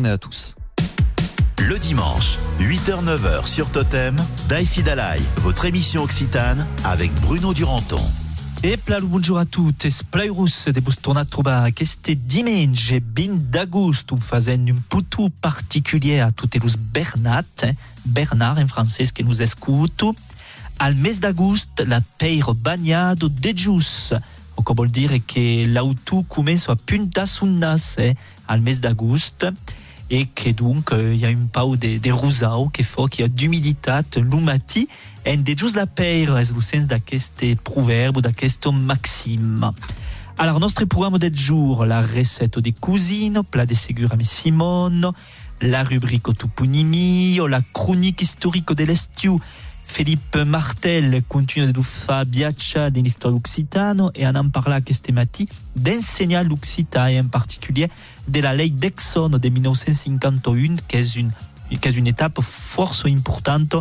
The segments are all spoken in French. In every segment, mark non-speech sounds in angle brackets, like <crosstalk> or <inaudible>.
journée à tous. Le dimanche, 8h-9h sur Totem, Daïsi Dalai, votre émission occitane avec Bruno Duranton. E plalu bonjour a tutti, splairus de bus tornat trobar aquest diumenge 20 d'agost, un fazent un putu particulier a tutti los Bernat, eh? Bernard en francès que nous escuto. Al mes d'agost, la peire bagnado de jus, o que vol dire que l'auto comença a punta son nas eh? al mes d'agost et que donc il y a un pau de, de rosau que fa qu'il y a d'humiditat l'umati en de just la peire es le sens d'aquest proverbe d'aquest maxime. Alors, nostre programme de jour, la recette de cuisine, plat de ségur avec Simone, la rubrique toponymie, la chronique historique de l'estiu, Philippe Martel continue de faire viatjar de l'histoire occitane et on en parla aquest matí d'enseigner l'occitan et en particulier de la ley d'Exxon de 1951 qui est une, étape fort importante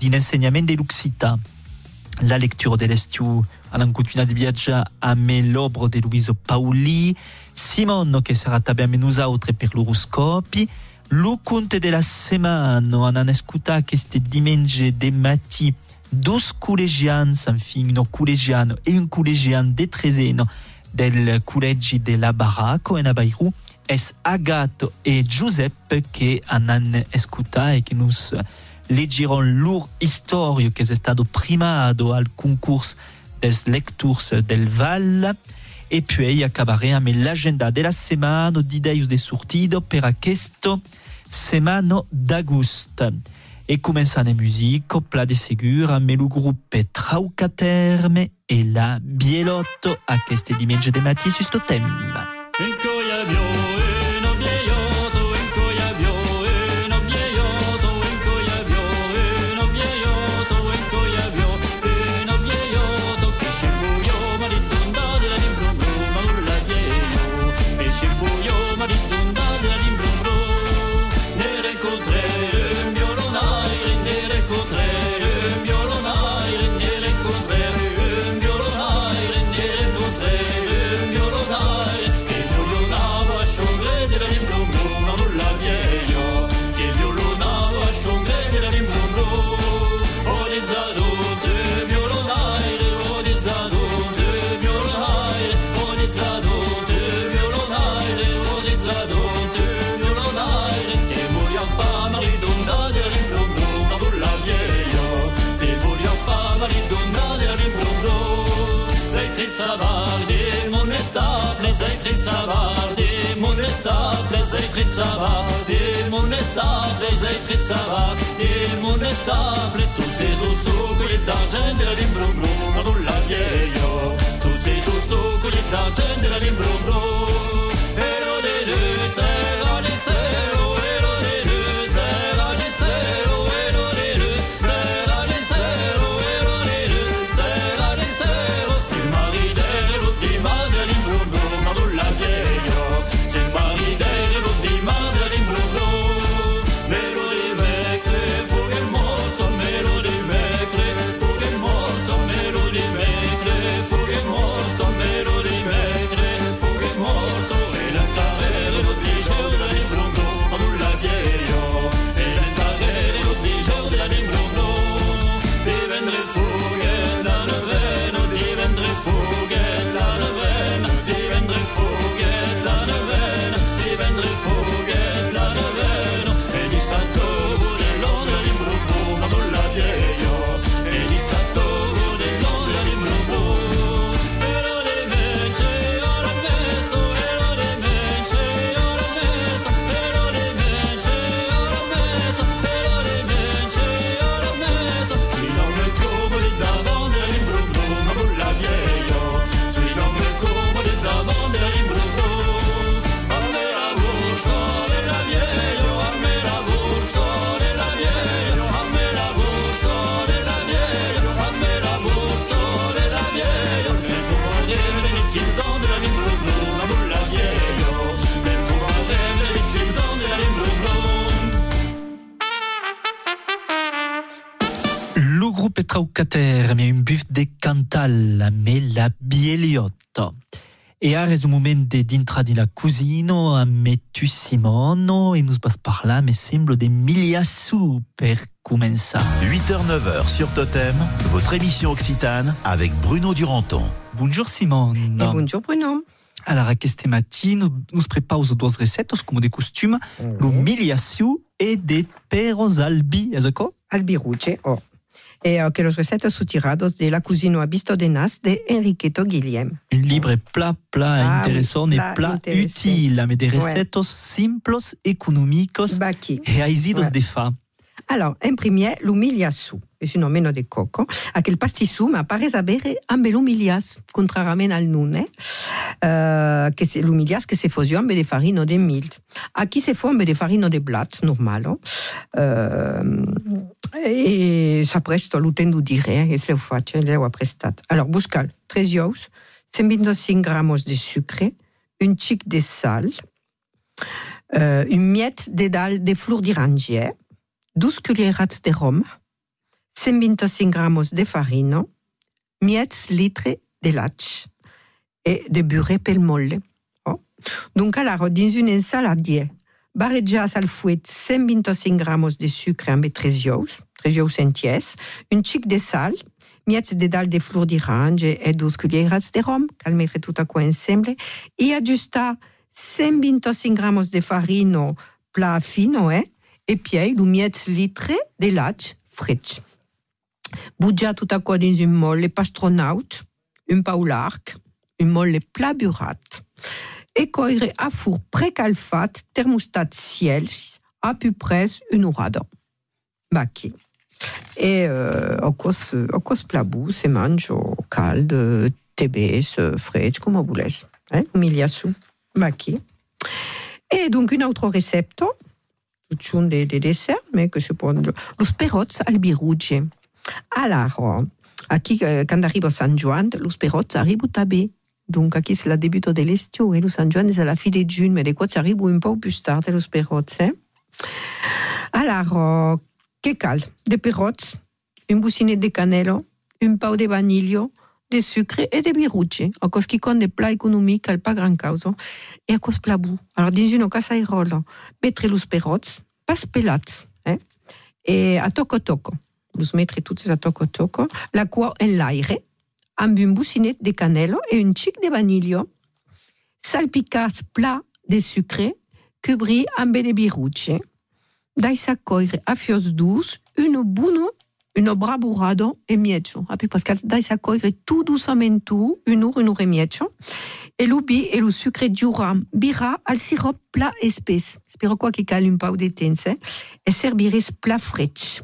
d'un enseignement de l'occitan. La lecture de l'estiu on en continue de viatjar amb l'obra de Louise Pauli, Simone que sera també amb nosaltres per l'horoscopi, le conte de la setmana, on en escutat aquest diumenge de matí dos col·legians, enfin, un col·legiano e un col·legian de treseno del col·legi de la Barraco en Abairu, es Agato e Giuseppe que en han escutat e que nos leggiron lur historio que es estado primado al concurs des lecturs del Val e puis acabaré amb l'agenda de la setmana d'ideus de sortido per aquesta setmana d'agost. E començant en musique, plat de segur amb el grup Traucaterme e la Bielotto aquest diumenge de matí sus totem. Des monestable, zeitrit sava, des monestable, toutes ces ossaux, colliers d'argent de la limbro, bro, la vieille, toutes ces ossaux, colliers d'argent de la limbro, bro, Mais un buff de Cantal mais la Bieliotte. E moment de dintre di la cusino a metu Simono e nos bas parlar, me sembla, de miliassou per començar. 8h-9h sur Totem, votre émission occitane avec Bruno Duranton. Bonjour Simon. Et bonjour Bruno. Alors, aquest matí nous, nous prepaus dues recettes, com de costum, lo miliassou e de peros albi, és això? Albiruce, oh. E uh, que los recetas son tirados de la cocina a visto de nas de Enriqueto Guillem. Un livre pla, pla Ah, interessant oui, e pla pla interessant. utile, mais de Ouais. recettes simples, económicos Baki. e aizidos Ouais. de fa. Alors, en premier, l'umiliassou. Es un nomeno de coco. Aquel pastissou ma pare sapere amb l'umilias, contrarament al nun, eh? Uh, que se, l'umilias que se fosio amb de farino de mild. Aquí se fa amb de farino de blat, normalo. Uh, e s'apresto l'utendo dire, e se lo faccio, l'ho apprestat. Alors, buscal, 3 ous, 125 gramos de sucre, un xic de sal, uh, une miette de dal de flor d'iranger, 12 cuillerats de rhum, 125 gramos de farina, miets litre de lach et de beurre pel molle. Oh. Donc, alors, dins une ensaladier, barrejas al fouet 125 gramos de sucre amb 13 ous, 13 ous entiers, un xic de sal, miets de dal de flor d'orange et 12 cuillerats de rhum, cal mettre tout a quoi ensemble, et ajustar 125 gramos de farina plat fino, eh? Et puis le miets litre de lach fritz. Bugia tout a quoi dans un molle pastronaut, un paularc, un molle plat burat, et coire à four précalfat, thermostat ciel, à peu près une orada. Baki. Et euh, au cos, au cos plabou, se mange au calde, tebes, comme vous voulez. Hein? Miliassou. Baki. Et donc, une autre recette, tout des, des desserts, mais que se prendre los perots al biruge. Alors, aquí, euh, quand arrive au San Juan, los perots arrivent també. Donc, aquí c'est le début de l'estiu, eh? Le San Juan c'est la fin de juin, mais des fois, ça arrive un peu plus tard, los perots, eh? Alors, euh, que cal? De perots, une bousinette de canelo, un pau de vanillo, de sucre et de biruge. A cos qui des plats économiques, al pas grand causa. Et a cos plabou. Alors, dans une casairola, mettre los perots, pas pelats, eh? Et a toco toco. Los mettre toutes a toco toco. La quoi en l'aire, amb une bousinette de canelo et un chic de vanillo. Salpicats plat de sucre, cubri amb de biruge. Daisa coire a fios dus, une buno, une braburado e mietcho. Api parce que daisa coire tout doucement tout, une heure, une heure et mietcho. Et l'ubi et le sucre duram bira al sirop plat espès. Spero quoi qui cale un pau de temps, eh? Et servires plat fretch.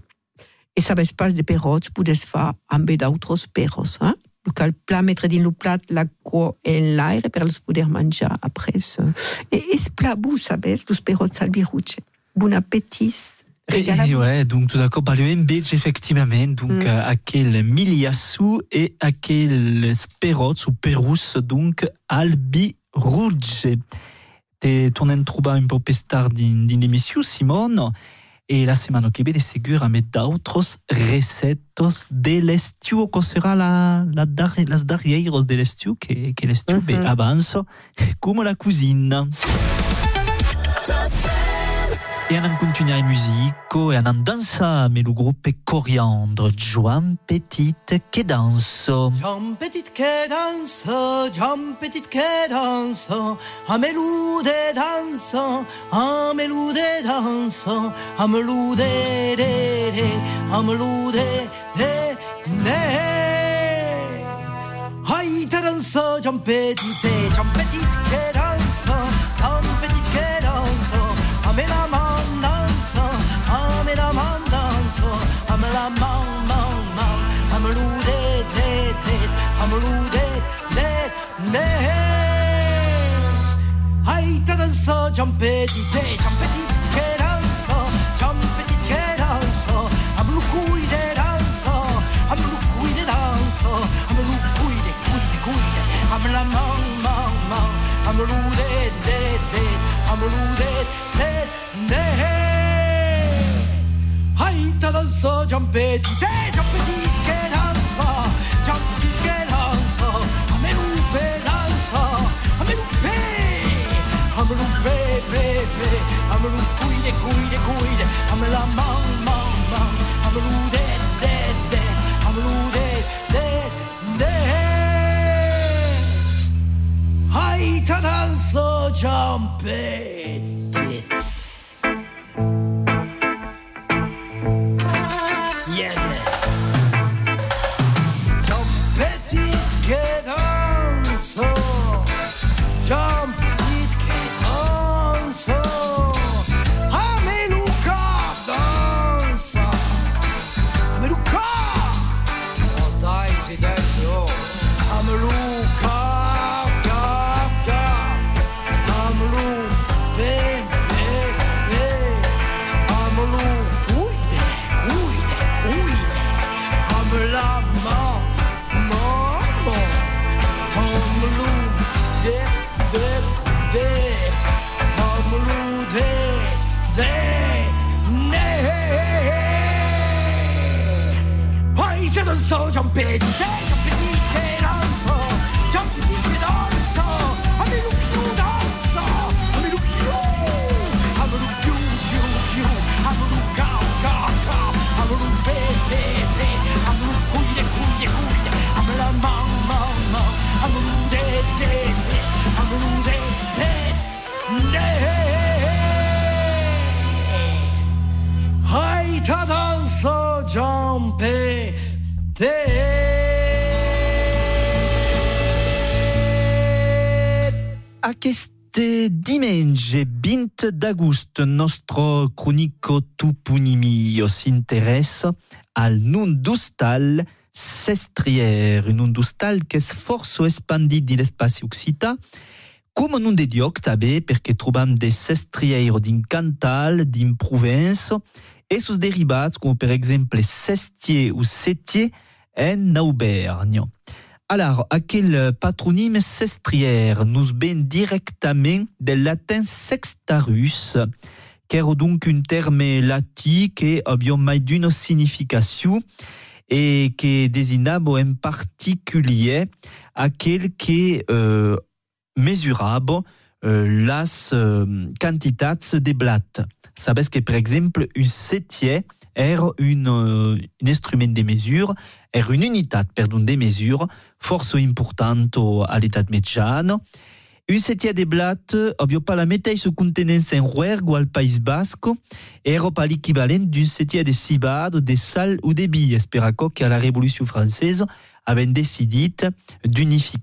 Et ça va pas de perots, podes fa amb d'autres perros? Le cal plat mettre din le plat la co en l'aire per los poder menjar après. Et es plat bou, sabes, los perots al biruche. Bon appétit. Et, ouais, donc tout d'accord, bah, le MBG, effectivement, donc Mm. euh, aquel miliassou et aquel sperots ou perus, donc albi rouge. Te tournen trouba un peu plus tard din, din émission, Simone, et la semaine qui vient, de segur a mettre d'autres recettes de l'estiu, que sera la, la dar, las de l'estiu, que, que l'estiu mm avance, <laughs> comme la cuisine. Continue en musique et on danse, mais le groupe est coriandre, Joan Petit qui danse. Jean Petit che dansa, Jean Petit che dansa, a melude dansa, a melude dansa, a melude de de, a melude de de. Hai ta dansa, Jean Petit, Jean Petit che dansa, Jean Petit Hai ta dansa, Jean Petit, Jean Petit che dansa, Jean Petit che dansa, a me lu cui de dansa, a me lu cui de dansa, a me lu cui de cui de cui de, a me la man man man, a me lu de de de, a me lu de de de. Hai ta Petit, Jean Petit che dansa, Jean Petit che dansa, a me pe I'm a lu cuide cuide cuide I'm a la man man man I'm a lu dead dead dead I'm a lu dead dead dead Hai ta danzo giampettits so giampedi Aquest diumenge 20 d'agost, nostre cronico toponimi os interessa al nun d'ustal sestrier, un nun d'ustal que és força expandit din l'espaci occità, com nun de lloc també perquè trobam de sestrier din Cantal, din Provence, e sus derivats com per exemple sestier ou setier en Auvergne. Alors, aquel patronyme sestrière nous vient directement du latin sextarus, est donc un terme latin qui a bien mai d'une signification et qui désignable en particulier aquel qui euh, mesurable las euh, quantitats de blattes. Sabes que, par exemple, un septier est euh, un instrument de mesure, est une unité, pardon, de mesure, force importante à l'état médiane. Un septier de blattes n'a pas la mateixa contenance en Rouergue al País Basque, et pas l'équivalent d'un septier de cibade, de sal ou de billes, per açò que à la Révolution française avaient décidé d'unifier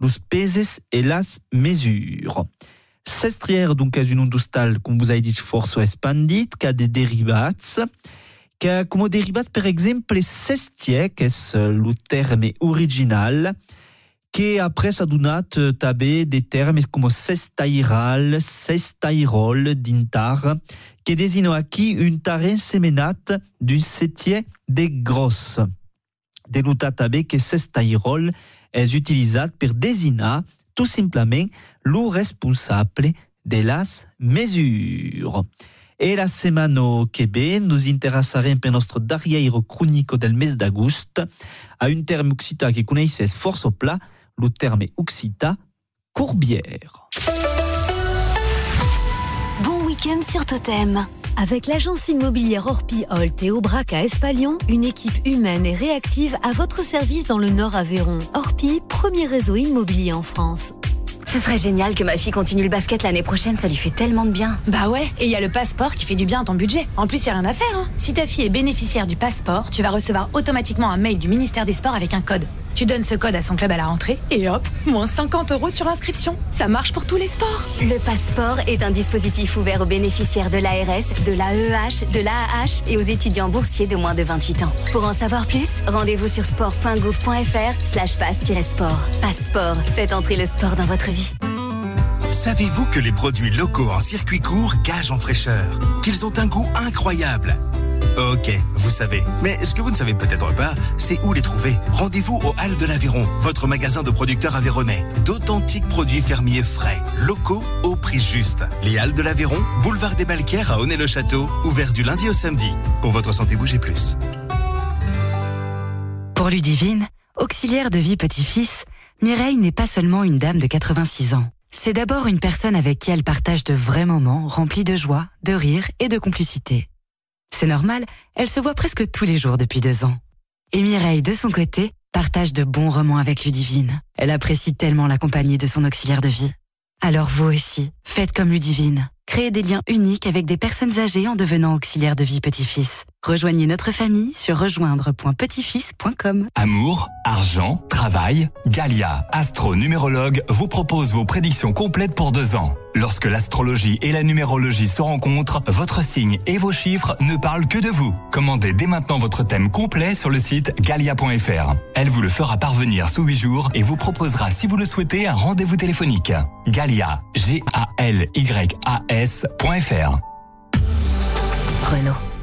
les peses et las mesures. Sestrière, donc, est une ondustal, comme vous avez dit, force expandite, qui a des dérivats, qui a comme dérivat, par exemple, sestier, qui est le terme original, qui après ça donne tabé des termes comme sestairal, sestairol, dintar, qui désigne ici une tarin séménate d'un septier des grosses. Dénotat tabé que sestairol est utilisé pour désigner tout simplement le responsable de las mesures. Et la semaine que ve, nous intéressarem per notre darrière chronique del mes d'agost à un terme occitan que connaissez force au plat, le terme occitan courbière. Week-end sur Totem. Avec l'agence immobilière Orpi Holt et Aubrac à Espalion, une équipe humaine et réactive à votre service dans le Nord Aveyron. Orpi, premier réseau immobilier en France. Ce serait génial que ma fille continue le basket l'année prochaine, ça lui fait tellement de bien. Bah ouais, et il y a le passeport qui fait du bien à ton budget. En plus, il y a rien à faire. Hein. Si ta fille est bénéficiaire du passeport, tu vas recevoir automatiquement un mail du ministère des Sports avec un code. Tu donnes ce code à son club à la rentrée et hop, moins 50 euros sur inscription. Ça marche pour tous les sports. Le passeport est un dispositif ouvert aux bénéficiaires de l'ARS, de l'AEH, de l'AAH et aux étudiants boursiers de moins de 28 ans. Pour en savoir plus, rendez-vous sur sport.gouv.fr slash passe-sport. Passeport, faites entrer le sport dans votre vie. Savez-vous que les produits locaux en circuit court gagent en fraîcheur? Qu'ils ont un goût incroyable Ok, vous savez. Mais ce que vous ne savez peut-être pas, c'est où les trouver. Rendez-vous au Halles de l'Aveyron, votre magasin de producteurs aveyronnais. D'authentiques produits fermiers frais, locaux, au prix juste. Les Halles de l'Aveyron, boulevard des Balquières à Honnay-le-Château, ouvert du lundi au samedi. Pour votre santé, bougez plus. Pour Ludivine, auxiliaire de vie petit-fils, Mireille n'est pas seulement une dame de 86 ans. c'est d'abord une personne avec qui elle partage de vrais moments remplis de joie, de rire et de complicité. C'est normal, elle se voit presque tous les jours depuis deux ans. Et Mireille, de son côté, partage de bons romans avec Ludivine. Elle apprécie tellement la compagnie de son auxiliaire de vie. Alors vous aussi, faites comme Ludivine. Créez des liens uniques avec des personnes âgées en devenant auxiliaire de vie petit-fils. Rejoignez notre famille sur rejoindre.petitfils.com. Amour, argent, travail, Galia, astro numérologue, vous propose vos prédictions complètes pour deux ans. Lorsque l'astrologie et la numérologie se rencontrent, votre signe et vos chiffres ne parlent que de vous. Commandez dès maintenant votre thème complet sur le site galia.fr. Elle vous le fera parvenir sous 8 jours et vous proposera, si vous le souhaitez, un rendez-vous téléphonique. Galia, G-A-L-Y-A-S.fr. Renault.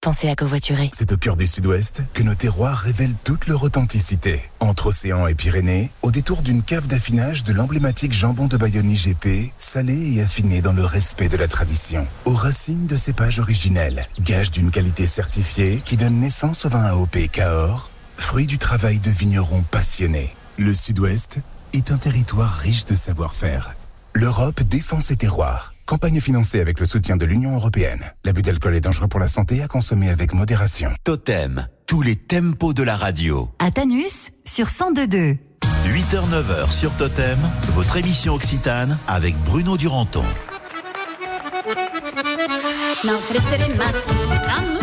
Pensez à covoiturer. C'est au cœur du sud-ouest que nos terroirs révèlent toute leur authenticité. Entre océan et Pyrénées, au détour d'une cave d'affinage de l'emblématique jambon de Bayonne IGP, salé et affiné dans le respect de la tradition. Aux racines de cépages originels, gage d'une qualité certifiée qui donne naissance au vin AOP Cahors, fruit du travail de vignerons passionnés. Le sud-ouest est un territoire riche de savoir-faire. L'Europe défend ses terroirs. Campagne financée avec le soutien de l'Union européenne. L'abus d'alcool est dangereux pour la santé à consommer avec modération. Totem, tous les tempos de la radio. À Tanus, sur 102.2. 8h-9h sur Totem, votre émission occitane avec Bruno Duranton. Machi, la nos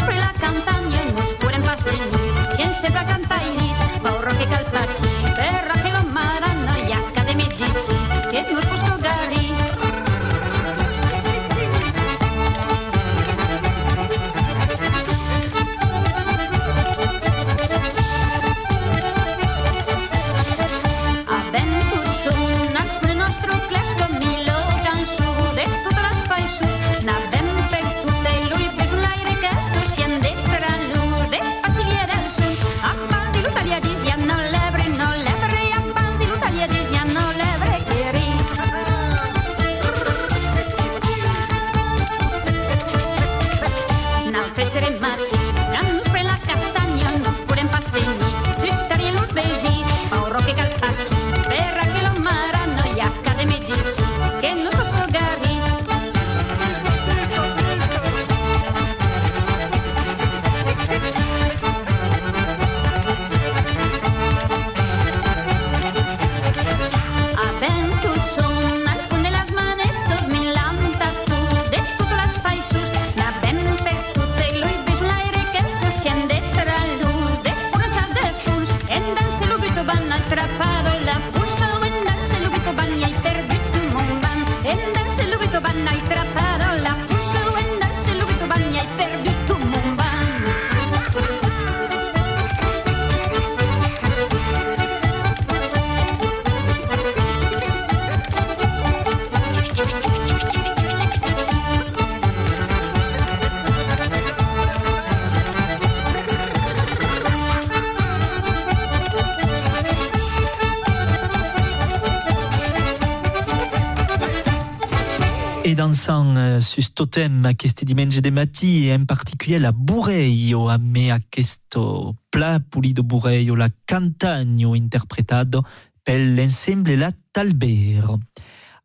ser en marcha. Et dansant euh, sus totem aquest diumenge de matí, en particulier la Bureio, a me questo pla pulido Bureio, la Cantagno interpretado pel l'ensemble La Talbero.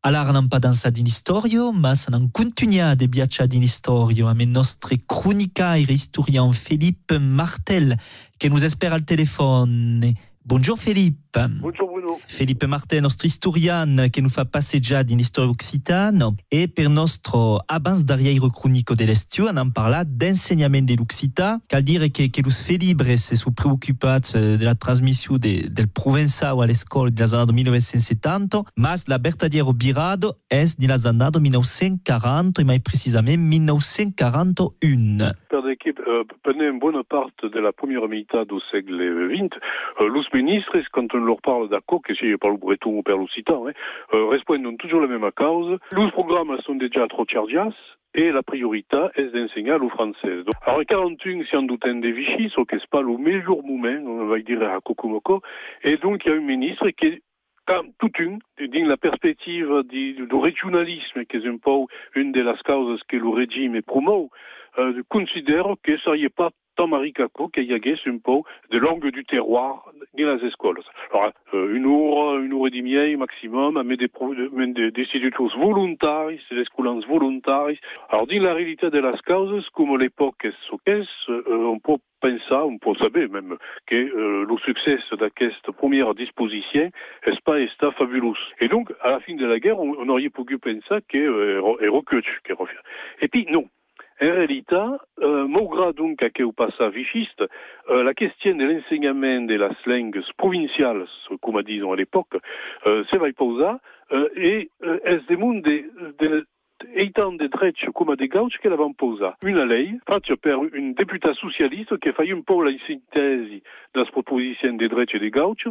Alar n'an pas dansat in historio, mas n'an continuat de viatjar in historio amb el nostre cronicaire historien Philippe Martel, que nous espère al telefone. Bonjour Philippe. Bonjour Bruno. Philippe Martin, nostre historian que nous fa passejar din l'història occitana e per nostre abans d'arrière cronico de l'estiu en en parlat d'ensenyament de l'occità. Cal dire que, que los felibres se sont preocupats eh, de la transmission de, del provençau a l'escola de l'année 1970, mas la vertadiero birado és de l'année 1940 e mai precisament 1941. Per uh, pendant bonne part de la première meitat du segle XX, uh, los ministres, quand on leur parle d'accord, que si par le breton ou per l'occitan, eh, uh, répondent toujours la même cause. Los programmes sont déjà trop chargias, et la priorité est d'enseigner le français. Donc, alors, en 41, si on doute un des Vichy, ce n'est pas le meilleur moment, on va dire à Kokomoko, et donc il y a un ministre qui est tout une, dans la perspective du, du régionalisme, qui est un peu une des causes que le régime promeut, euh, considère que ça y est pas a un peu de langue du terroir dans les écoles. Alors, euh, une heure, une heure et demie maximum, mais des, mais des, des instituts volontaires, des écoles volontaires. Alors, dans la réalité de las causes, comme l'époque est ce qu'est, euh, on peut penser, on peut savoir même, que euh, le succès de cette première disposition est pas est fabuleux. Et donc, à la fin de la guerre, on, on aurait pu penser qu'elle est recul. Et puis, non. En réalité, euh, malgré donc que au passage vichiste, euh, la question de l'enseignement de la langue provinciale, comme disons à l'époque, euh, se va poser, euh, et est des mondes de, de, étant des droits comme des gauches qu'elle va poser. Une lei, faite par une députée socialiste qui fait un peu la synthèse de la proposition des droits des gauches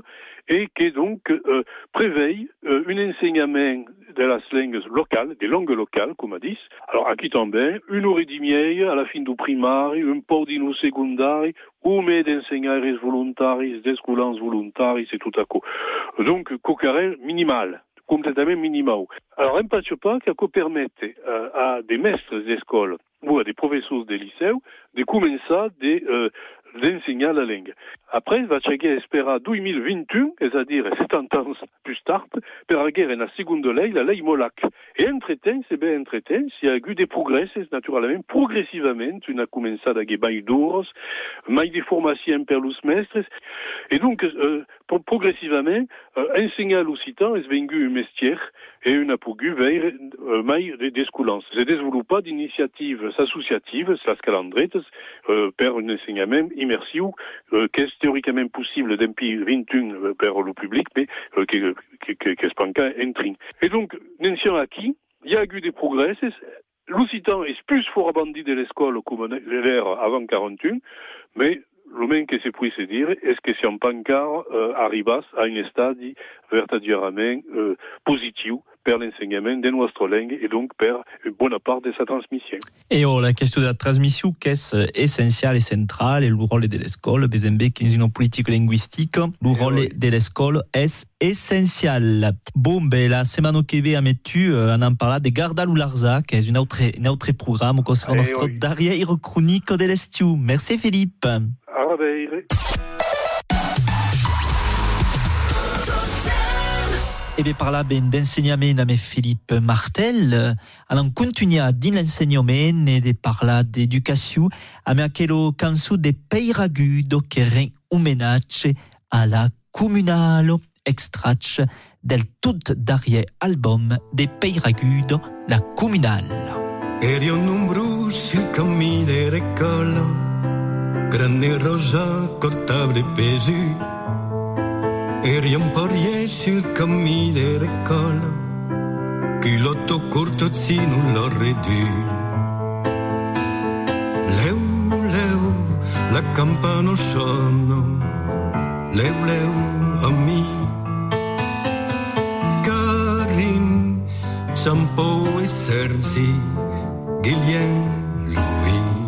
et qui donc euh, préveille euh, un enseignement de la langue locale, des langues locales, comme on dit. Alors, à qui tombe, une heure et demie à la fin du primaire, un peu d'ino secondaire, mais d'enseignants volontaires, des volontaires, c'est tout à coup. Donc, cocarel minimal complètement minimal. Alors, un patch pas qui permettre euh, à des maîtres d'école ou à des professeurs des lycées de commencer des, euh, d'enseigner la langue. Après, va checker espérer 2021, c'est-à-dire 70 ans plus tard, per en la seconde lei, la lei Molac. Et entre-temps, c'est bien entre-temps, s'il y a eu des progrès, naturellement, progressivement, on a commencé à gagner mai d'ours, mai de formation per los mestres, et donc, euh, pro- progressivement, euh, enseigner l'occitan est devenu un métier et une apogu vers euh, mai des des. C'est développé d'initiatives associatives, c'est la scalendrettes, euh, per un enseignement immersif, euh, qui est théoriquement possible 21 euh, per le public, mais est pas encore entré. Et donc, n'enseignant à qui, il y a eu des progrès, l'occitan est plus fort abandonné de l'école comme l'ère avant 41, mais le même que se puisse dire est-ce que si on pas encore euh, arribas à un stade verdaderamente euh, positif per l'enseignement de notre langue et donc per une bonne part de sa transmission. Et oh, la question de la transmission, qu'est essentielle et centrale, et le rôle de l'école, BZMB, qui est une politique linguistique, le rôle de l'école est essentiel. Bon, ben, la semaine qui vient, mais tu, euh, on en parle de Garda Larza, qui est un autre, un autre programme concernant Eh notre oui. derrière chronique de l'estiu. Merci Philippe. À revoir. Et bien par là, ben, d'enseignement avec Philippe Martel, allons continuer din l'enseignement et de parler d'éducation avec quel canso de Peiragudo che ren homenage à la comunale extrache del tout dernier album de Peiragudo, la comunale. Eri un numero sul cammino dell'école, grande rosa cortable pesu. Eri un porrier sul cammino dell'école, culotto corto zino l'aurait dû. Leu, leu, la campana sono, leu, leu, a mi. Karim, Sampo e Serzi, Guilhem, Louis.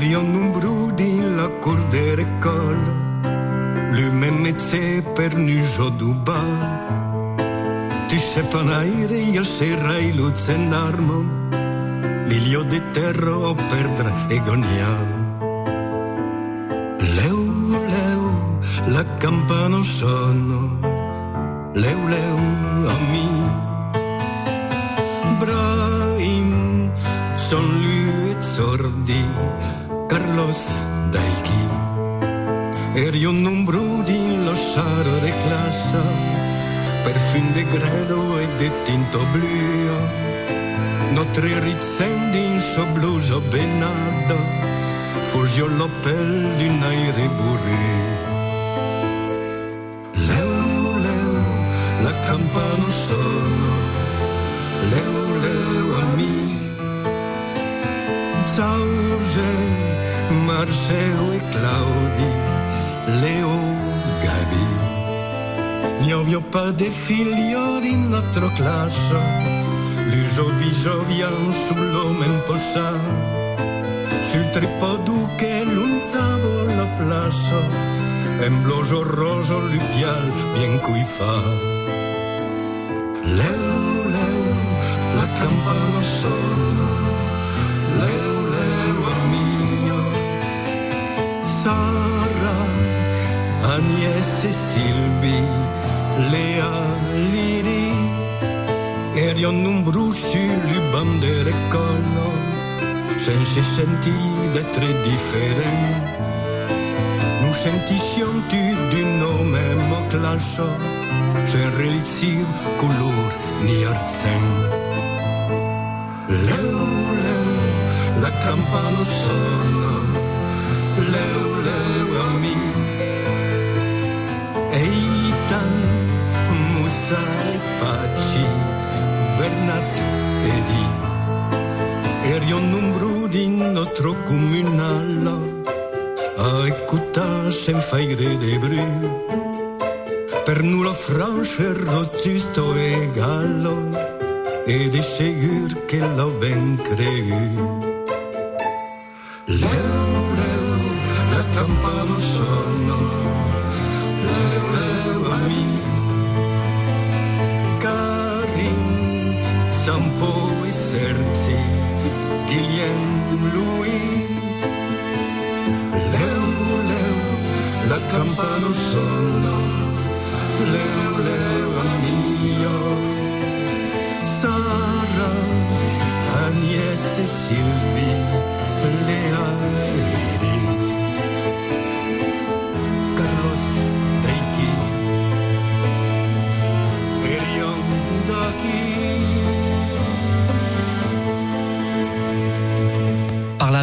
Eri un numero di la cour de l'école, le même métier per nujo du bar. Tu sais pas naire, io serai luzen armo, Lilio di terro perdre e gonia. Leu, leu, la campana sono, leu, leu, a mi. Brahim, son lui et sordi, Carlos Daiki. Eri un numero di lo saro de classe, per fin de gredo e de tinto blu. Notre ritzendi in so bluso benado, fusio l'opel d'un aire bourré. Leu, leu, la campana sono, leu, leu a mi. Zause, Marceo e Claudi, Leo, Gabi. N'abbiamo pas des figlioli in nostra classe, L'uso vien sull'uomo imposato, sul tripodu che l'unzavo la plaza, en bloso roso lupial bien cui fa. Leu, leu, la campana suona, Agnese e Silvi, Lea, Liri, Erion un brusci, le bandere collo, senza sentire d'être different. Nous sentissions tu d'un nome mo classo, sen relizio color ni arzen. Leu, leu, la campana suona, leu, leu, ami. Eitan, Musa e Paci, Bernat e Di. Erion numero di nostro comunale, a écouter sem faire de bruit. Per nulla franche rotusto e gallo, e di sicuro che lo ben creu. La campana suona, leu, leu, amio. Sara, Agnès e Sylvie, Lea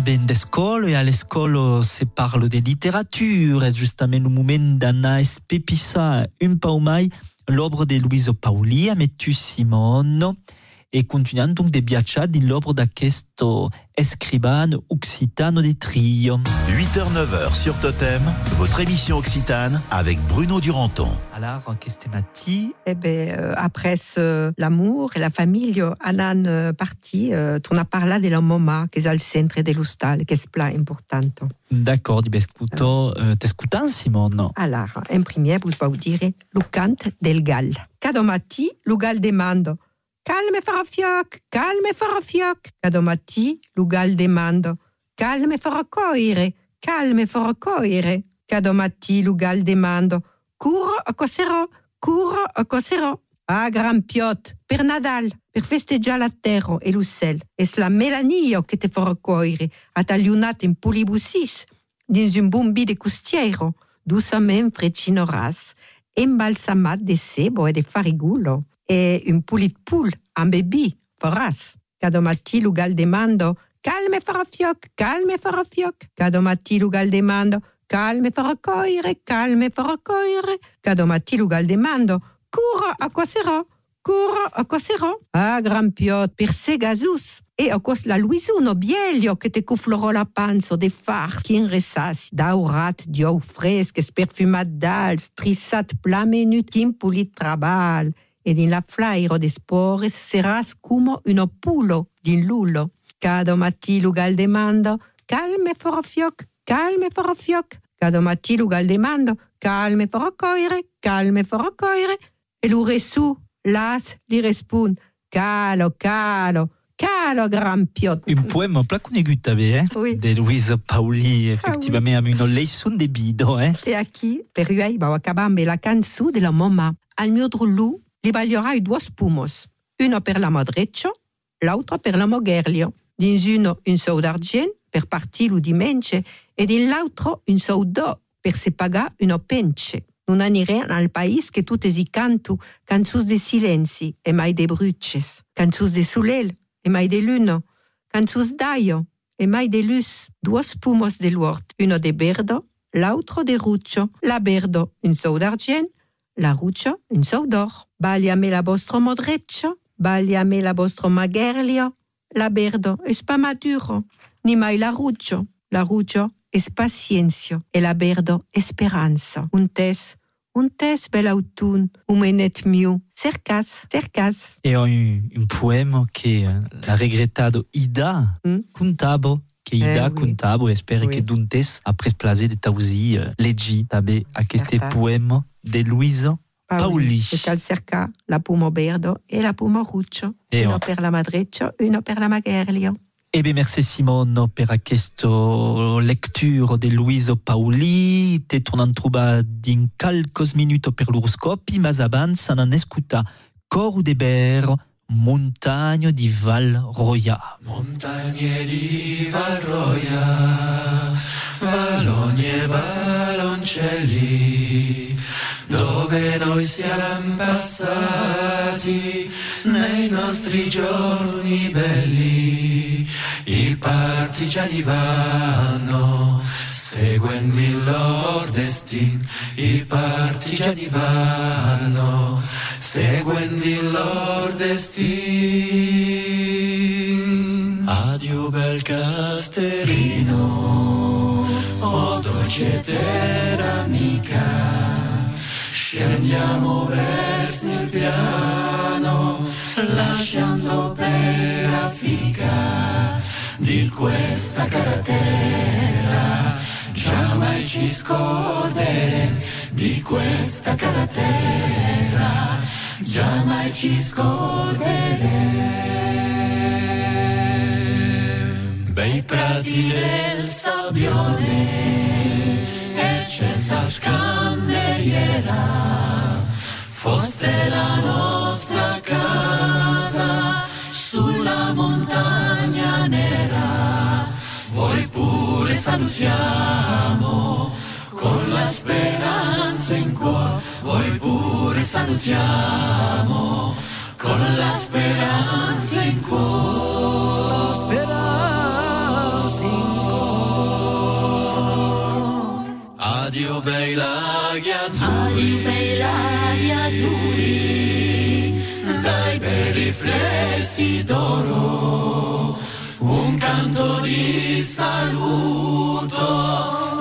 ben d'escola e a l'escola se parla de literatura e justament un moment d'anar a un pau mai l'obra de Luiso Pauli a metu Simon e continuant donc de viatjar din l'obra d'aquesto escriban occitano de trio. 8h-9h sur Totem, votre émission Occitane avec Bruno Duranton. Alors, qu'est-ce mati Eh ben, euh, après ce- l'amour et la famille, Anan euh, parti, euh, tu as parlé de la mamma, che è al centro dell'ustal, che è pla importante. D'accord, di bescuto, uh, t'escutant Simon? Alors, en premier, vous pouvez dire le cant del gal. Cada matí, le gal demanda Calme farà fioc, calme farà fioc. Cada matí, le gal demanda Calme farà coire, calme farà coire. Cada matí, le gal demanda Curo a coserò, curo a coserò. Ah, gran piot, per Nadal, per festeggiare la terra e l'uccel. Es la melanio che te farà coire, a tagliunat in pulibussis, dins un bombi de custiero, doucement freccino ras, embalsamat de sebo e de farigulo, e un pulit poule, un bebi, foras. Cada matí lugal demando, calme farà fioc, calme farà fioc. Cada matí lugal demando, calme farà coire, calme farà coire. Cada matí lugal demando, cura a quoi sera, cura a quoi sera. Ah, gran piot, per se gazus. E a cos la Luisuno bielio che te cuflorò la panzo de far in resas, daurat diou fresques, perfumat d'als, trissat pla menut kim pulit trabal, ed in la flairo de spores seras como uno pulo din lulo. Cada matí lugal demando, calme foro fioc, calme foro fioc. Cada matí lugal demando, calme foro coire, calme foro coire. E lu resu, las, li respun, calo, calo, calo, gran piot. Un poème pla conegut també, eh? Oui. De Louise Pauli, effectivament, amb una leçon de bido, eh? E aquí, per uei, va acabar amb la cançó de la mamma. Al mio drullu li baglierai due spumos, uno per la madreccio, l'altro per la mogherlio. Dins uno un sou d'argent per partir lo dimenche e din l'altro un sou d'or per se pagar uno pence. Non anirem al país che tutte si cantu canzus de silenzi e mai de bruces, canzus de sulel e mai de luno, canzus d'aio e mai de luz, due spumos de l'uort, uno de berdo, l'altro de ruccio, la berdo un sou d'argent, la ruccio un sou d'or. Bagliame la vostro modreccio, bagliame la vostro magherlio, la berdo es pa maturo, ni mai la ruccio, la ruccio es pacienzio e la berdo esperanza. Un tes, un tes bel autun, umenet miu, cercas, cercas. Et un, un poème que euh, la regrettado Ida contabo que Ida Eh oui. contabo espère Oui. que duntes après plaisir de tausi uh, leggi tabe a este Cerca. De Luisa Pauli. E tal cerca la pumo berdo e la pumo ruccio. E uno oh. per la madreccio, uno per la magherlio. Eh bien, merci Simone per aquesta lecture de Luiso Pauli. Te tornant trobar din calcos minuto per l'oroscopi, mas abans se n'en escuta Cor de Ber, Montagno di Val Roya. Montagne di Valroia, valogne e valoncelli, dove noi siamo passati nei nostri giorni belli. I partigiani vanno seguendo il loro destino, i partigiani vanno seguendo il loro destino. Addio bel Casterino, oh dolce terra amica, scendiamo verso il piano, lasciando per la fica di questa cara terra. Giammai ci scorderemo di questa cara terra, giammai ci scorderemo. Bei prati del sabbione e cerza scandeiera, foste la nostra casa sulla montagna nera. Voi pure salutiamo con la speranza in cuore, voi pure salutiamo con la speranza in cuore. Speranza in cuore. Addio bei laghi azzurri, bei laghi dai bei riflessi d'oro. Un canto di saluto,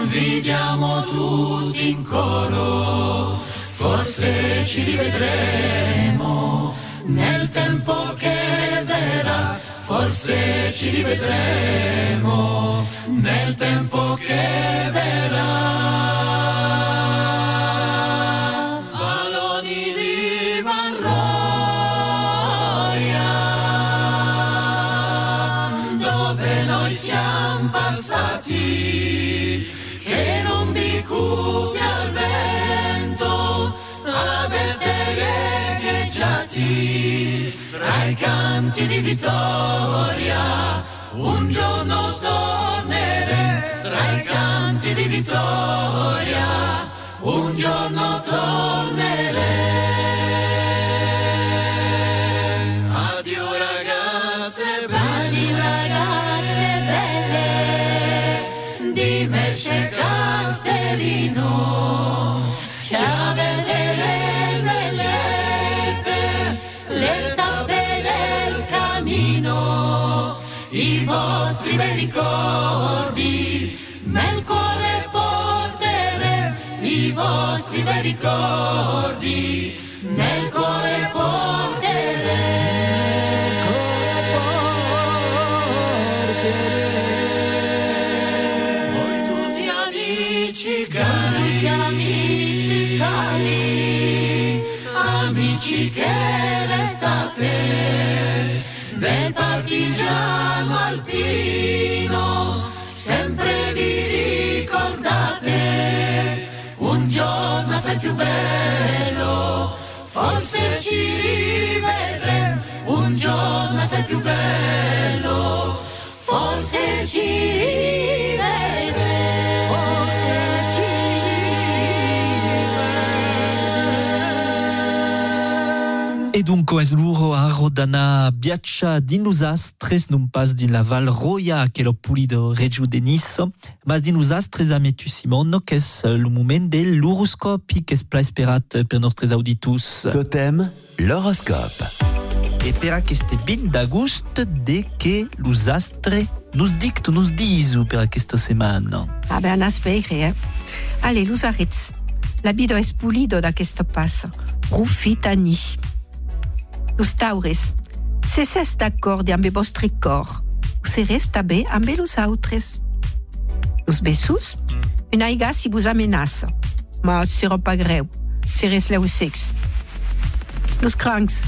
vi diamo tutti in coro, forse ci rivedremo nel tempo che verrà, forse ci rivedremo nel tempo che verrà. Canti di vittoria. Un giorno torneremo tra i canti di vittoria, un giorno torneremo. Ricordi, nel cuore. Voi tutti amici cari, tutti amici cari, amici che restate del partigiano alpino, giorno assai più bello, forse ci rivedremo, un giorno assai più bello, forse ci rivedremo, dunque es luro a rodana biaccia din los astres, non pas din la Val Roya, che lo pulido regiu de Nice, mas din los astres a metu Simon, che es le moment de l'horoscopi, che es pla esperat per nostres auditus. Totem, l'horoscope. E per aquest 20 d'agost de que los astres nos dicto, nos disu per aquesta setmana. Ah ben, on espère, eh? Allez, los arrêts. La vida es pulido d'aquesta passa. Profitani. los taures. Se s'es d'accordi amb vostre cor, vous serez tabé amb los autres. Los besos, un aiga si vous amenaça, ma sera pas greu, serez leu sex. Los crancs,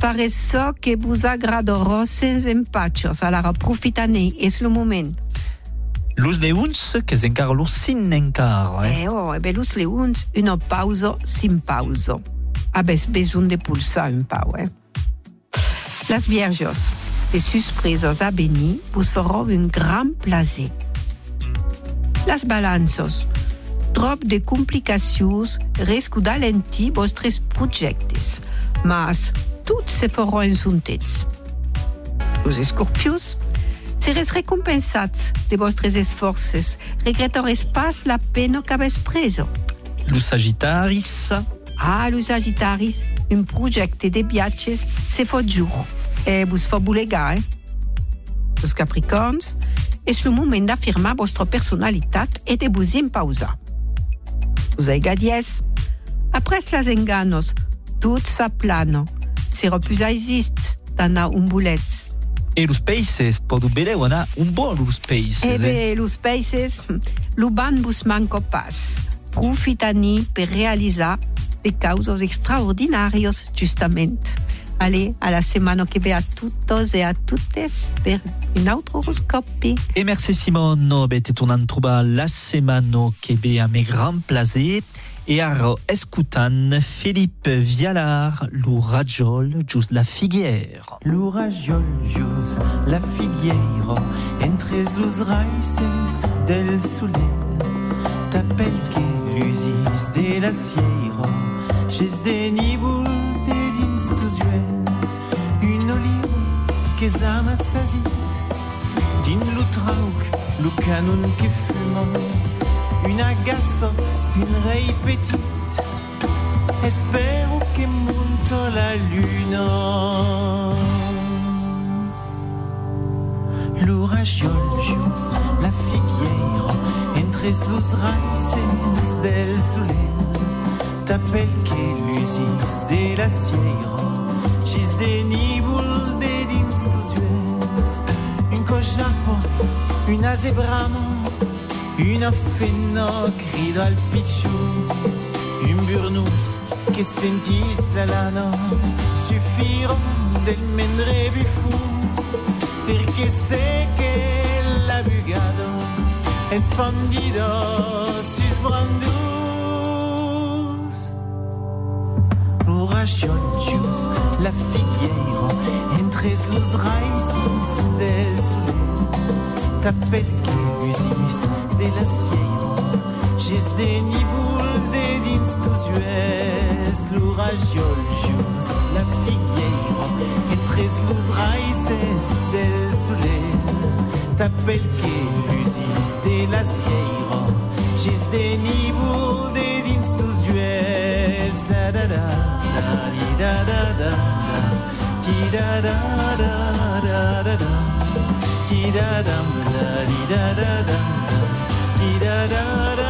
faré so que vous agradoro sens empatxos, alara profitané, es lo moment. Los leuns, que s'encara los sin encara. Eh? Eh, oh, e be los leuns, una pausa sin pausa. Mm. Abes besoin de pulsar un pau, eh? Las vierges, les surprises a béni, vos feront un grand plaisir. Las balanços, trop de complicacions risco d'alentir vostres projectes, mas tots se faran ensuntets. Los escorpius, seres recompensats de vostres esforços, regrettareis pas la pena qu'avès preso. Los sagittaris, Ah, los sagitaris, un projecte de viatges se fa jour e vos fa bulegar, eh? Los capricorns, és el moment d'afirmar vostra personalitat e de vos impausar. Los aigadies, après les enganos, tot s'aplana, serà plus exist d'anar un bolets. e los peixes, podo beleu anar un bon los. E eh? bé, los peixes, lo ban vos manca pas. Profitani per realitzar de causes extraordinàries, justament. Allez, a la setmana que ve a totes e a totes per un altre horoscopi. E merci Simon, beh, te tornant trobar la setmana que ve a me grand plaisir e ara escutant Philippe Vialar, lo rajol just la figuière. L'oragiol jus la figueira entre los raíces del solel T'appel que l'usis de la sierra Ches de nibul de dins tus uels Un oliu que zama sazit Din lo trauc, lo canon que fumant. Un agasso, un rei petit Espero que monto la luna L'oragiol jus la figueira entre los raíces del solel T'appel que l'usis de la sierra. Gis de nibul de dins tus uels Un cochapo, una zebrano Una fena crido al pichu. Un burnous que sentis la lana. Suffiron del mendre bifou perché che bugada espandido sus brandus. L'oragiol jus la figueira entre los raíces del solel T'appel que de la sierra Gis de nibul de dins tus ues L'oragiol jus la figueira entre los raíces del solel T'appel que l'usis de la sierra Gis de nibul de dins tus ues La da da da di da da da da Ti da da da da da da Ti da dam da di da da da da Ti da da da da da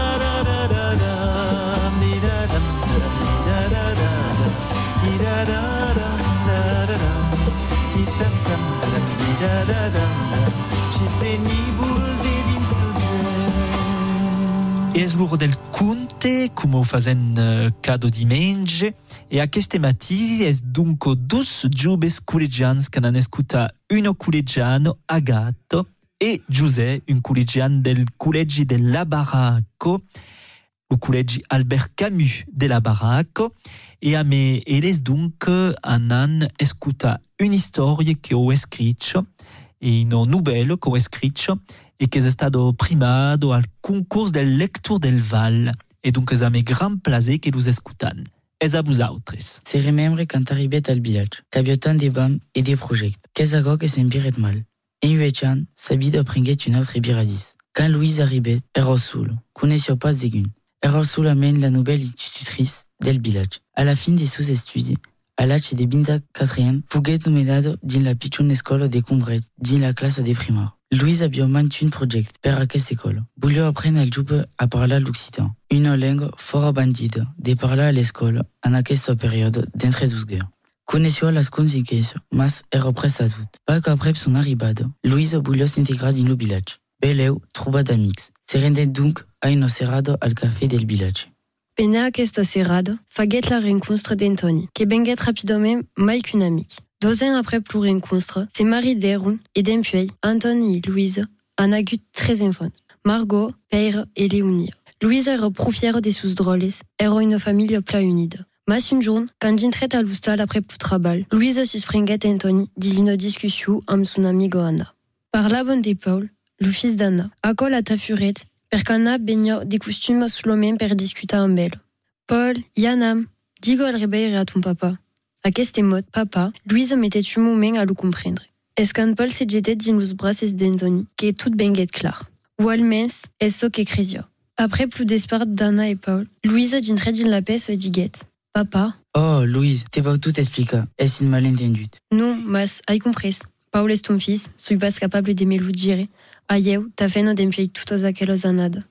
da di da da de de uels E és l'ur del conte, come fazen uh, cado diumenge, e aquest matí és dunque dus joves collegians que han escutat uno collegiano Agato e Giuseppe, un collegian del Collegi della Baracco, o Collegi Albert Camus della Baracco, e a me eles dunque han escutat una storia che ho scritto, e una novella che ho scritto, e che è stato primato al concorso del lector del Val, e dunque è me gran plaisir che los escutan. Es a vous autres. Se remembre quand arribet al village, qu'avia tant de bam et des projets. Qu'est-ce que s'empiret mal? En Yuechan, sabid aprenguet une autre biradis. Quand Louise arribet, era soul, connaissait pas de gun. Era soul amène la nouvelle institutrice del village. À la fin de sous l'âge de Binta quatrième, fuguet nomenado din la pichun escola de Combret, din la classe des primaires. Louise a bioman un project per aquesta école. Voulio apprendre al jupe a parlar l'occitan. une langue fort bandida, de parlar à l'école en aquesta période d'entre-deux-guerres. Coneixo les conséquences, mas è represa tot. Poc après son arribada, Louise volia s'integrar dins le village. Beleu troba d'amics. Se rendent donc a una serrada al café del village. Pena aquesta serrada, faguet la rencontre d'Antoni, que benguet rapidament mai qu'un amic. Dos ans après plus rencontre, se maridèrent et d'empuei, Anthony et Louise en agut tres enfants. Margot, Père et Léonie. Louise era prou fière de sus droles, era une famille pla unida. Mas un jour, quand dintret à l'hostal après plus travail, Louise suspringuet Anthony dis une discussion amb son amigo Anna. Parlaven de Paul, le fils d'Anna. Acol a ta furette, per qu'Anna baignait des costumes sous l'homme per discuter amb elle. Paul, Yanam, digo al rebelle à ton papa. Aquest mot, papa, Louise mettait un moment à le comprendre? Es quand Paul se jetait dins los braces d'Anthony, que est tout benguet clar. Ou almens, es so que cresia? Après plus d'espoir d'Anna et Paul, Louise dintret dins la paix se diguet. Papa, Oh, Louise, t'es pas tout expliquer. Est-ce une malentendue? non, mas, ai compris. Paul est ton fils, suis pas capable de me le dire. Aieu, ta feina d'empiei toutes aquelles anades.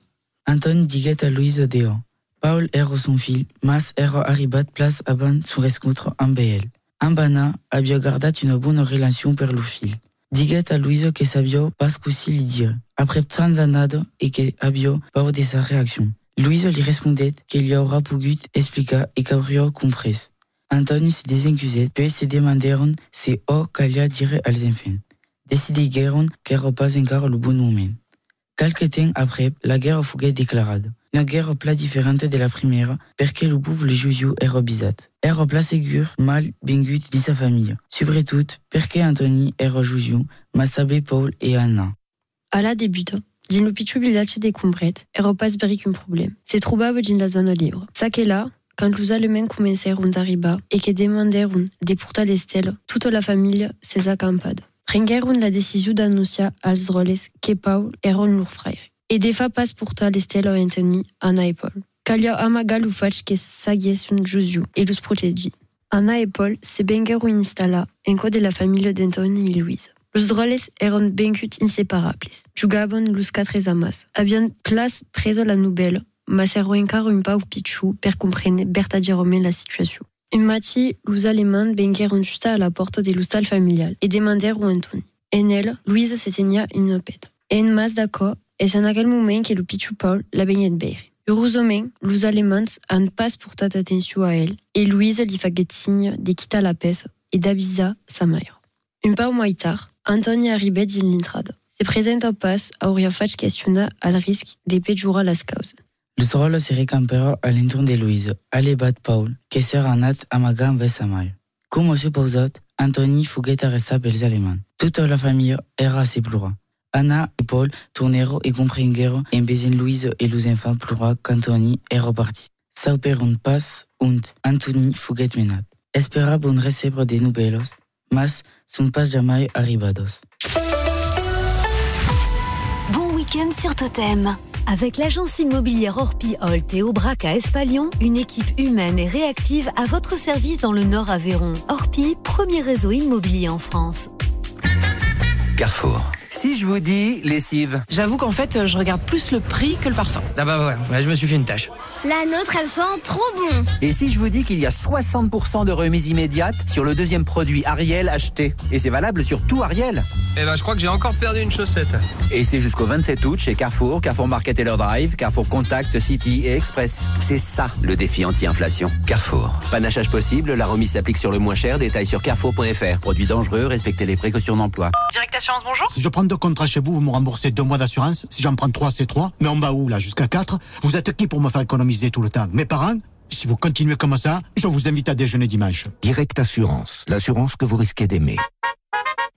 Anton diguet a Louise dehors. Paul era son fill, mas era arribat place avant son rescontre amb ell. Amb Anna havia gardat una bona relació per lo fill. Diguet a Louise que sabia pas così li dire, après trans anades et que havia peur de sa reacció. Louise li respondet que li aura pogut explicar et qu'hauria compris. Antoni se desencusèt, puis se demandèron se o calia dire als enfants. Decidiguèron qu'era pas encara le bon moment. Quelque temps après, la guerre foguet declarada. Una guerra pla diferente de la primera perquè le peuple juiu era bisat. Era pla segur mal bengut de sa famille, sobretot perquè Antoni era juiu, mas sabe Paul et Anna. À la débuta, dins le pitjor village de Combret, era pas bric un problème. Se trobava dins la zona libre. Ça que là, quand los Allemands comencèrent d'arribar et que demandèrent de portar l'estelle, toute la famille s'es acampada. Prenguèrent la décision d'annunciar als roles que Paul era un leur frère. Et de fa pas portar l'estelle Anthony, Anna et Paul. Calia amaga lo faig que s'hagués un Josu et los protegi. Anna et Paul se benguèrent installa en co de la famille d'Anthony et Louise. Los droles eran bencut inseparables. Jugaven los quatre amas. Havian place preso la nouvelle, mas ero encara un pau pitchou per comprendre vertadierament la situation. Un matí, los allemands vengueren justa a la porta de l'hostal familial et demandèrent Anthony. En elle, Louise s'éteigna une pète. En mas d'accord, és en aquell moment que le pitjou Paul la beignet veure. Heurosament, los allemands han pas portat atenció a ell et Louise li faguet signe de quitter la peça et d'avisar sa mare. Un pau mai tard, Antoni arribait dins l'entrada. Se presenta pas hauria faig questionar al risc de pejorar les causes. Los rols se recampèrent à l'entorn de Louise, a levat Paul, que s'era anat amagar amb sa mare. Com ho suposat, Antoni foguet arrestat pels alemands. Tota la família era se plorar. Anna et Paul tournèrent et comprenguèrent en baisant Louise et los enfants plorar qu'Antoni era parti. Sauperon pas und Antoni foguet menat. Espera bon recebre de nouvelles, mas son pas jamais arribados. Bon week-end sur Totem. Avec l'agence immobilière Orpi Holt et Aubrac à Espalion, une équipe humaine et réactive à votre service dans le Nord Aveyron. Orpi, premier réseau immobilier en France. Carrefour. Si je vous dis lessive. J'avoue qu'en fait, je regarde plus le prix que le parfum. Ah bah voilà, ouais, je me suis fait une tâche. La nôtre, elle sent trop bon. Et si je vous dis qu'il y a 60% de remise immédiate sur le deuxième produit Ariel acheté Et c'est valable sur tout Ariel Eh ben, je crois que j'ai encore perdu une chaussette. Et c'est jusqu'au 27 août chez Carrefour, Carrefour Market et leur Drive, Carrefour Contact, City et Express. C'est ça le défi anti-inflation. Carrefour. Panachage possible, la remise s'applique sur le moins cher, détail sur carrefour.fr. Produit dangereux, respectez les précautions d'emploi. Direct Assurance, bonjour. Si je prends deux contrats chez vous, vous me remboursez deux mois d'assurance. Si j'en prends trois, c'est trois. Mais on va où, là Jusqu'à quatre? Vous êtes qui pour me faire économiser tout le temps? Mes parents? Si vous continuez comme ça, je vous invite à déjeuner dimanche. Direct Assurance, l'assurance que vous risquez d'aimer.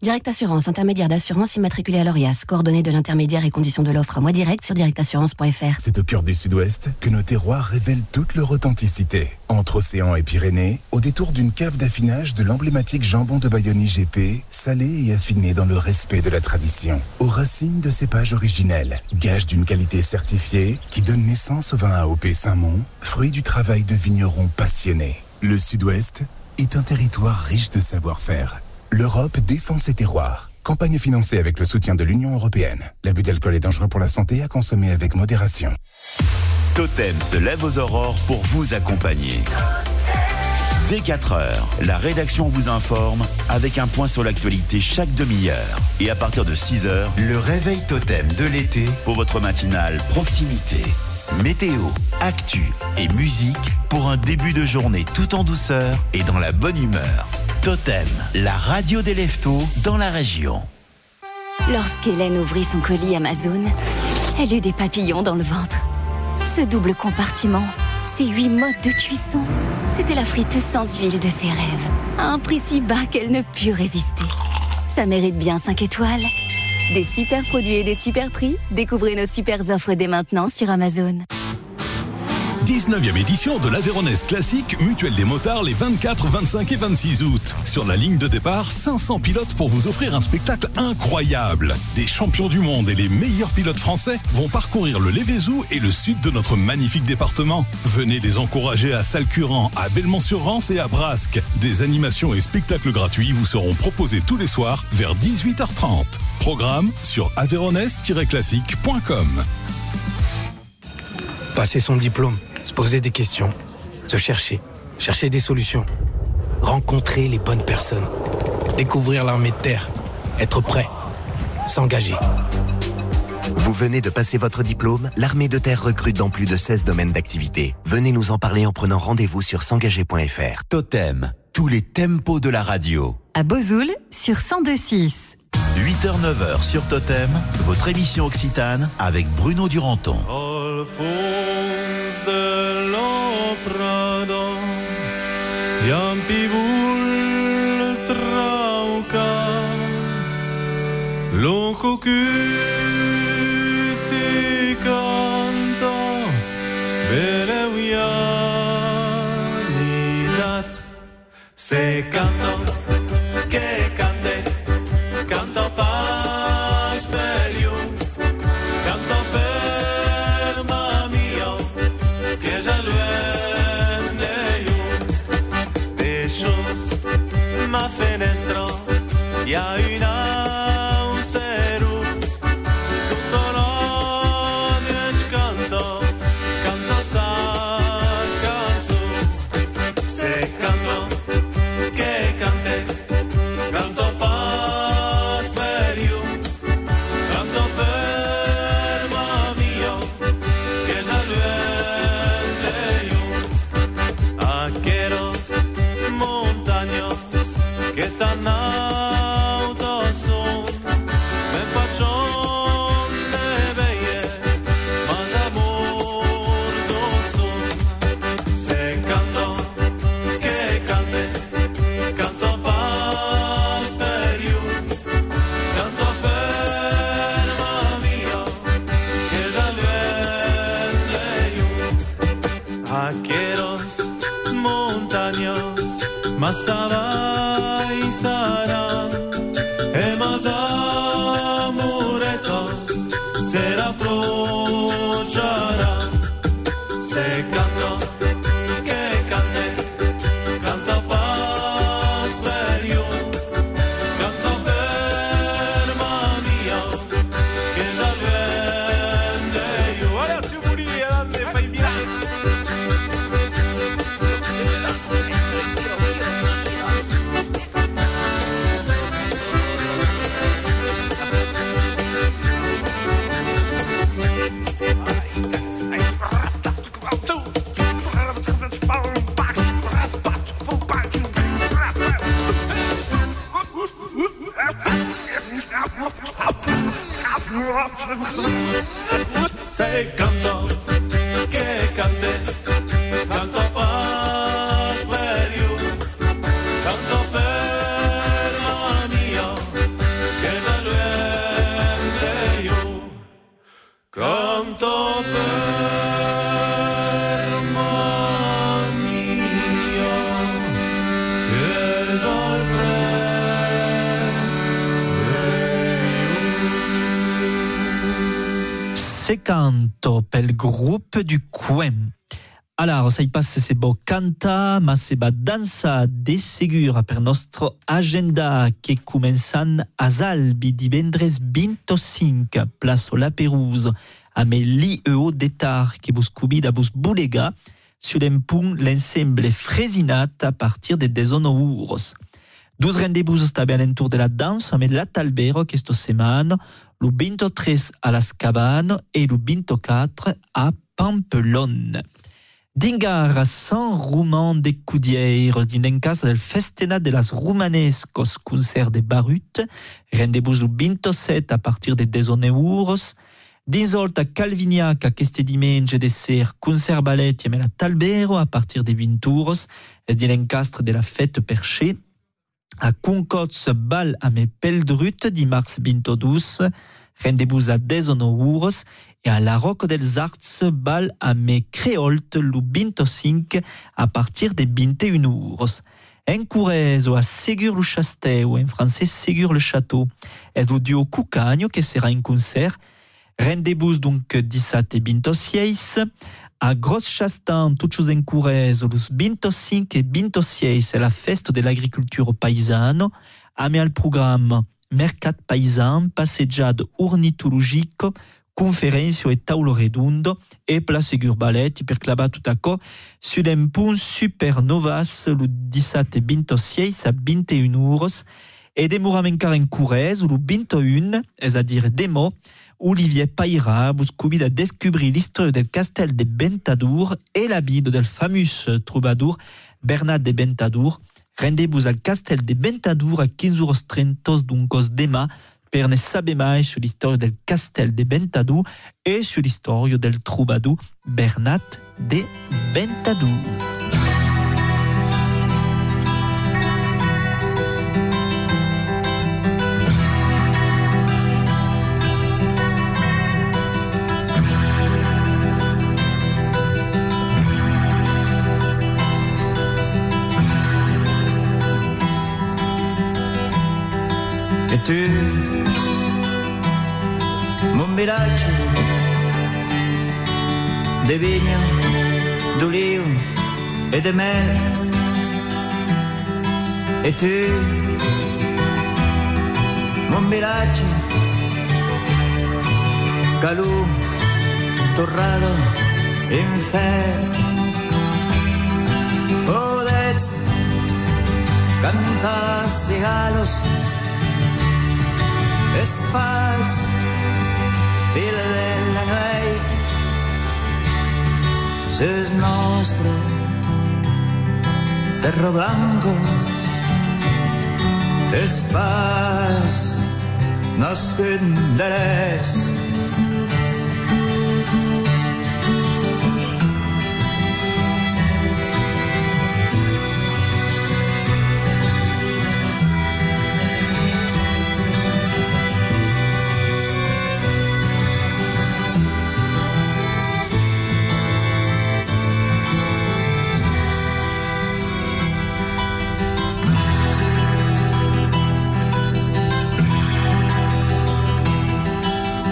Direct Assurance, intermédiaire d'assurance immatriculé à l'ORIAS. Coordonnées de l'intermédiaire et conditions de l'offre à moi direct sur directassurance.fr. C'est au cœur du sud-ouest que nos terroirs révèlent toute leur authenticité. Entre océan et Pyrénées, au détour d'une cave d'affinage de l'emblématique jambon de Bayonne IGP, salé et affiné dans le respect de la tradition. Aux racines de cépages originels, gage d'une qualité certifiée qui donne naissance au vin AOP Saint-Mont, fruit du travail de vignerons passionnés. Le sud-ouest est un territoire riche de savoir-faire. L'Europe défend ses terroirs. Campagne financée avec le soutien de l'Union européenne. L'abus d'alcool est dangereux pour la santé à consommer avec modération. Totem se lève aux aurores pour vous accompagner. Dès 4 heures, la rédaction vous informe avec un point sur l'actualité chaque demi-heure. Et à partir de 6 heures, le réveil totem de l'été pour votre matinale proximité. Météo, actu et musique pour un début de journée tout en douceur et dans la bonne humeur. Totem, la radio des dans la région. Lorsqu'Hélène ouvrit son colis Amazon, elle eut des papillons dans le ventre. Ce double compartiment, ces huit modes de cuisson, c'était la friteuse sans huile de ses rêves. À un prix si bas qu'elle ne put résister. Ça mérite bien 5 étoiles. Des super produits et des super prix, découvrez nos super offres dès maintenant sur Amazon. 19e édition de l'Aveyronnaise classique Mutuelle des motards les 24, 25 et 26 août. Sur la ligne de départ, 500 pilotes pour vous offrir un spectacle incroyable. Des champions du monde et les meilleurs pilotes français vont parcourir le Lévézou et le sud de notre magnifique département. Venez les encourager à Salcurant, à Belmont-sur-Rance et à Brasque. Des animations et spectacles gratuits vous seront proposés tous les soirs vers 18h30. Programme sur aveyronnaise-classique.com. Passer son diplôme, se poser des questions, se chercher, chercher des solutions, rencontrer les bonnes personnes, découvrir l'armée de terre, être prêt, s'engager. Vous venez de passer votre diplôme L'armée de terre recrute dans plus de 16 domaines d'activité. Venez nous en parler en prenant rendez-vous sur s'engager.fr. Totem, tous les tempos de la radio. À Bozoul sur 1026. 8h-9h sur Totem, votre émission occitane avec Bruno Duranton. De traucat, loco cuti canto, beleuianizat, Alors, ça y passe, c'est beau canta, ma c'est ba dansa de segura per nostro agenda che començan a Zalbi divendres 25, place La Pérouse, à mes l'IEO qui vous scubit à vous boulega sur l'empun l'ensemble frésinat à partir des désonours. 12 rendez-vous stabili all'intour de la danse, mais la Talbero questa settimana, le 23 à Las Cabanes et le 24 à Pampelonne. Dingar a San Roman de Cudieiros din casa del Festena de las Romanescos concert de Barut, rendez-vous le 27 à partir de 10 euros, Dins a Calviniac a queste diumenge de ser concert ballet e la Talbero à partir de 20 euros, es din encastre de la fête perchée, a Concots bal a me peldrut dimarts 22, rendez-vous a 10 euros, et à la Roque dels Arts bal a me créolte lu 25 à partir de 21 euros. En Courez ou à Ségur le Chastel ou en français Ségur le Château. Et le duo Cucagno qui sera en concert. Rendez-vous donc 17 et 26 a Grosse Chastan, toutes choses en Courez, los 25 et 26 c'est la fête de l'agriculture paysanne. A me al programme Mercat paysan, passeggiade ornitologique, conférence et taulo redondo e place Gurbalet per clavar tout à coup sur un pont supernovas le 17 et 26 à 21 euros et demorăm encara en Courez le 21, c'est-à-dire demo, Olivier Paira convide à découvrir l'histoire del castel de Bentadour et la vie del fameux troubadour Bernard de Bentadour. Rendez-vous al castel de Bentadour à 15h30 duncos dema per ne saber mai sur l'histoire del castel de Bentadour et sur l'histoire del troubadour Bernat de Bentadour. tu Mon De di vigno, d'olio e de mel. E tu, mon villaggio, calù, torrado, Infer Podets cantar cigalos espace, ville de la nuit, sus nostro terro blanco, espace, nos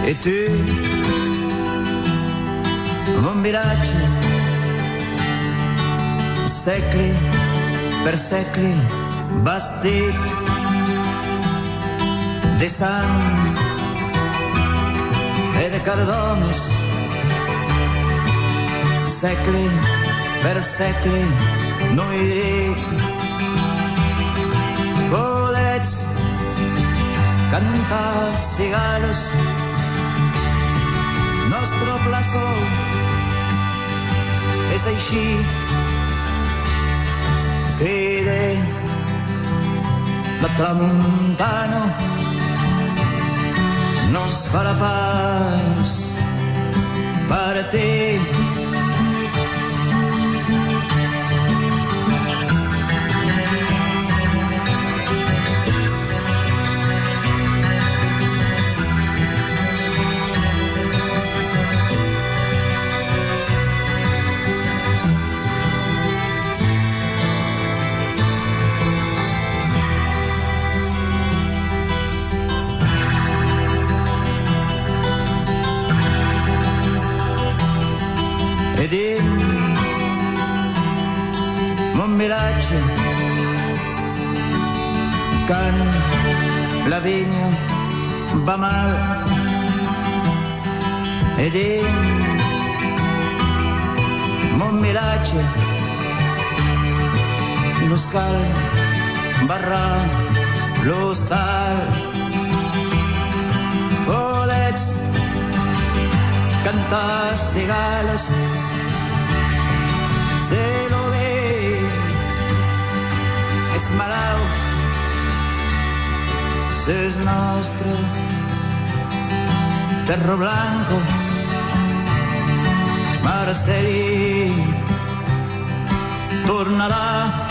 E tu Bombiracci Secli per secli bastit de sang e de cardones secli per secli noi diritti volets cantar els nostre plaçó és així cride la tramuntana no es farà pas ed can la vigna va mal. Ed in mon milatge no scal barrar l'hostal se lo ve malalt es nostro terro blanco Marseille tornará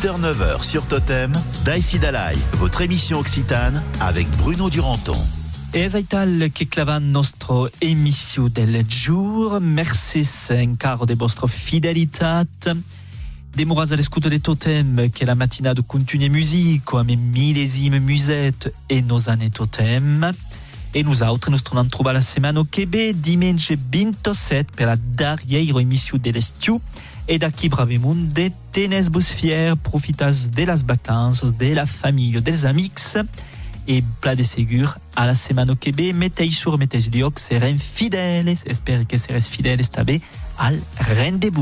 8h-9h sur Totem, Daïsi Dalai, votre émission occitane avec Bruno Duranton. E aital che clavan nostro emissió del jour. Merci encara de vostra fidelitat. Demoras a l'escuta de Totem che la matinada continue musique amb millesime muset e nos ane Totem. E nosaltres nos tornem a trobar la setmana que ve, diumenge 27, per la darriera emissió de l'estiu. E d'aquí bravemunt de tenes vos fier, profitas de las vacances, de la família, dels amics. E pla de segur, a la setmana que ve, metei sur meteix lloc, serem fideles, espero que seres fideles també al rendezvous.